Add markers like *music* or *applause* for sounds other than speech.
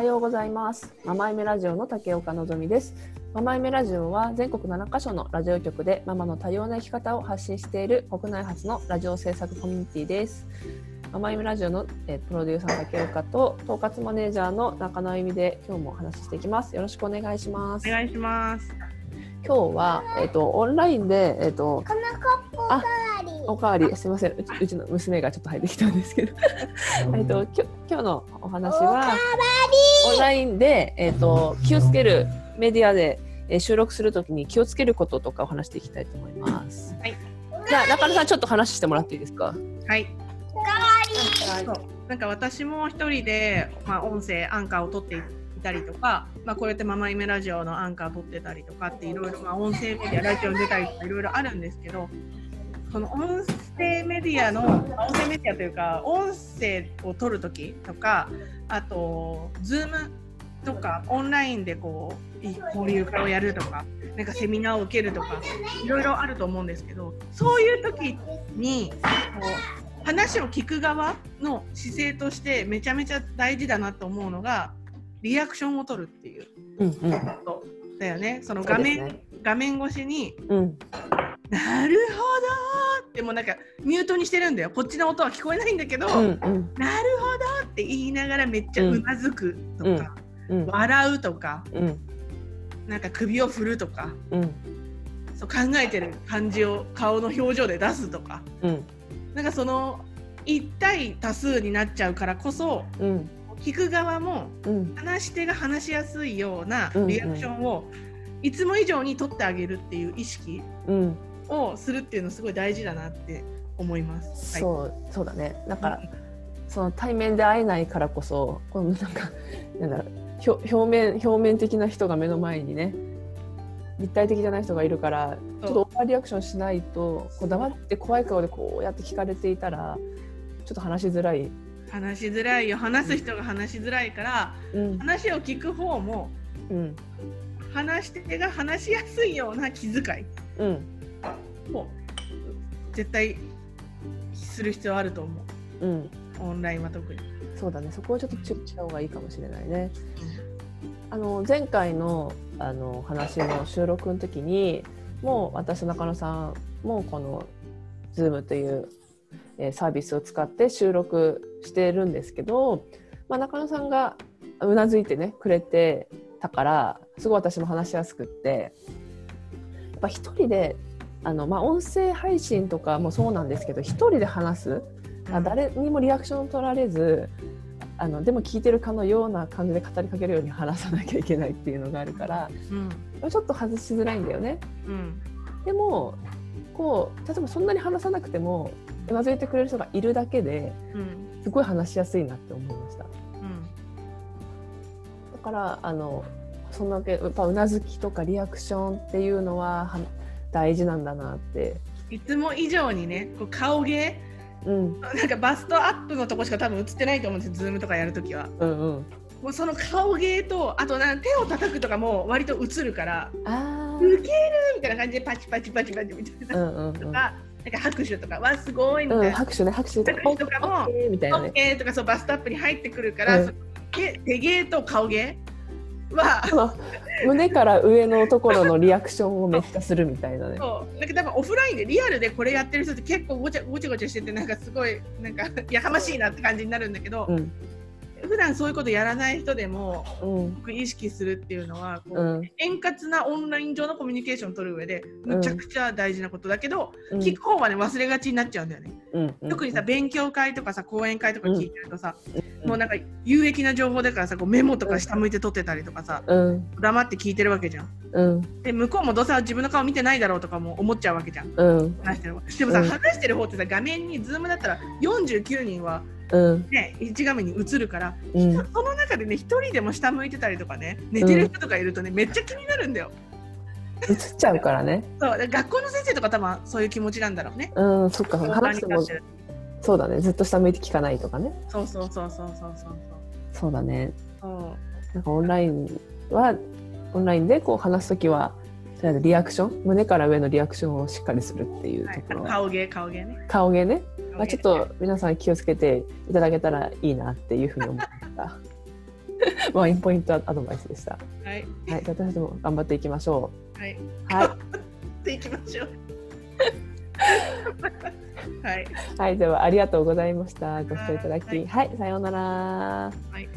はようございます。ママイメラジオの竹岡のぞみです。ママイメラジオは全国7カ所のラジオ局でママの多様な生き方を発信している国内初のラジオ制作コミュニティです。ママイメラジオの、えープロデューサーの竹岡と統括マネージャーの中野由美で今日もお話ししていきます。よろしくお願いします。お願いします。今日はえっ、とオンラインでえっ、とこのコップおかわり。すみませんうちうちの娘がちょっと入ってきたんですけどえっときょ今日のお話はオンラインで、えっと気をつけるメディアで、えー収録するときに気をつけることとかを話していきたいと思います。はい。じゃあ中野さんちょっと話してもらっていいですか？はい。おかわり。そうなんか私も一人で、まあ、音声アンカーを取っていたりとか、まあ、こうやってママイメラジオのアンカー取ってたりとかっていろいろ、まあ、音声メディアラジオに出たりとかいろいろあるんですけどその音声メディアのまあ音声メディアというか音声を取る時とかあと Zoom とかオンラインでこうい交流会をやるとかなんかセミナーを受けるとかいろいろあると思うんですけどそういう時にこう話を聞く側の姿勢としてめちゃめちゃ大事だなと思うのがリアクションを取るっていう。ことだよね。その画面、画面越しにうんなるほどってもうなんかミュートにしてるんだよ。こっちの音は聞こえないんだけど、うんうん。なるほどって言いながらめっちゃうなずくとか、うん。笑うとか、うん。なんか首を振るとか、うん。そう考えてる感じを顔の表情で出すとか、うん。なんかその一対多数になっちゃうからこそうん。聞く側もうん。話し手が話しやすいようなうんうん。リアクションをいつも以上に取ってあげるっていう意識うん。をするっていうのすごい大事だなって思います。はい、そうそうだね。なんかその対面で会えないからこそこのなんかなんだろう表表面表面的な人が目の前にね立体的じゃない人がいるからちょっとオーバーリアクションしないとこう黙って怖い顔でこうやって聞かれていたらちょっと話しづらい。話しづらいよ話す人が話しづらいからうん話を聞く方もうん話し手が話しやすいような気遣いうんを絶対する必要あると思うんうオンラインは特に。そうだねそこをちょっと注意した方がいいかもしれないね。あの前回のあの話の収録の時にもう私と中野さんもこの Zoom という、えーサービスを使って収録してるんですけど、まあ、中野さんがうなずいてねくれてたからすごい私も話しやすくってやっぱ一人であの、まあ、音声配信とかもそうなんですけど一人で話す。あ誰にもリアクション取られずあのでも聞いてるかのような感じで語りかけるように話さなきゃいけないっていうのがあるからうん。ちょっと外しづらいんだよね。うん。でもこう例えばそんなに話さなくてもうなずいてくれる人がいるだけでうん。すごい話しやすいなって思いました。うん。だからあのそんだけやっぱうなずきとかリアクションっていうのはは大事なんだなって。いつも以上にねこう顔芸？うんなんかバストアップのとこしか多分映ってないと思うんですよ、ズームとかやるときは。うんうん。もうその顔芸と、あとなん手を叩くとかも割と映るから、あウケるみたいな感じでパチパチパチパチみたいな。んうんうんとか、なんか拍手とか、わ、すごいみたうん、いな。拍手ね拍手とか拍手とかもオッケーみたいなね。オッケーとかそうバストアップに入ってくるから、うん手芸と顔芸？は、その胸から上のところのリアクションをめっちゃするみたいなね。そう。なんか多分オフラインでリアルでこれやってる人って結構ごちゃごちゃごちゃしててなんかすごいなんか *laughs* やかましいなって感じになるんだけど、うん。普段そういうことやらない人でもうん。僕意識するっていうのはこう、うん。円滑なオンライン上のコミュニケーションを取る上でむちゃくちゃ大事なことだけど、うん。聞く方はね忘れがちになっちゃうんだよね、うん。うん。特にさ勉強会とかさ講演会とか聞いてるとさ、うんもうなんか有益な情報だからさこうメモとか下向いて取ってたりとかさうん。黙って聞いてるわけじゃん。うん。で向こうもどうせ自分の顔見てないだろうとかも思っちゃうわけじゃん。うん。話してる方でもさ、うん。話してる方ってさ画面にズームだったら49人はうん。ね1画面に映るからうん。その中でね一人でも下向いてたりとかね寝てる人とかいるとね、めっちゃ気になるんだよ。映っちゃうからね。そう学校の先生とか多分そういう気持ちなんだろうね。うんそっか話してもそうだねずっと下向いて聞かないとかね。そうそうそうそうそうそうそうだね。そうなんかオンラインはオンラインでこう話すときはとりあえずリアクション胸から上のリアクションをしっかりするっていうはいところは、顔芸顔芸ね顔芸ね、まあ、ちょっと皆さん気をつけていただけたらいいなっていうふうに思いました。*laughs* ワインポイントアドバイスでした。はい。はい、私たちも頑張っていきましょはい。う。はい、でい *laughs* きましょう。はい。はい、ではありがとうございました。ご視聴いただき、はいはい、さようなら。はい。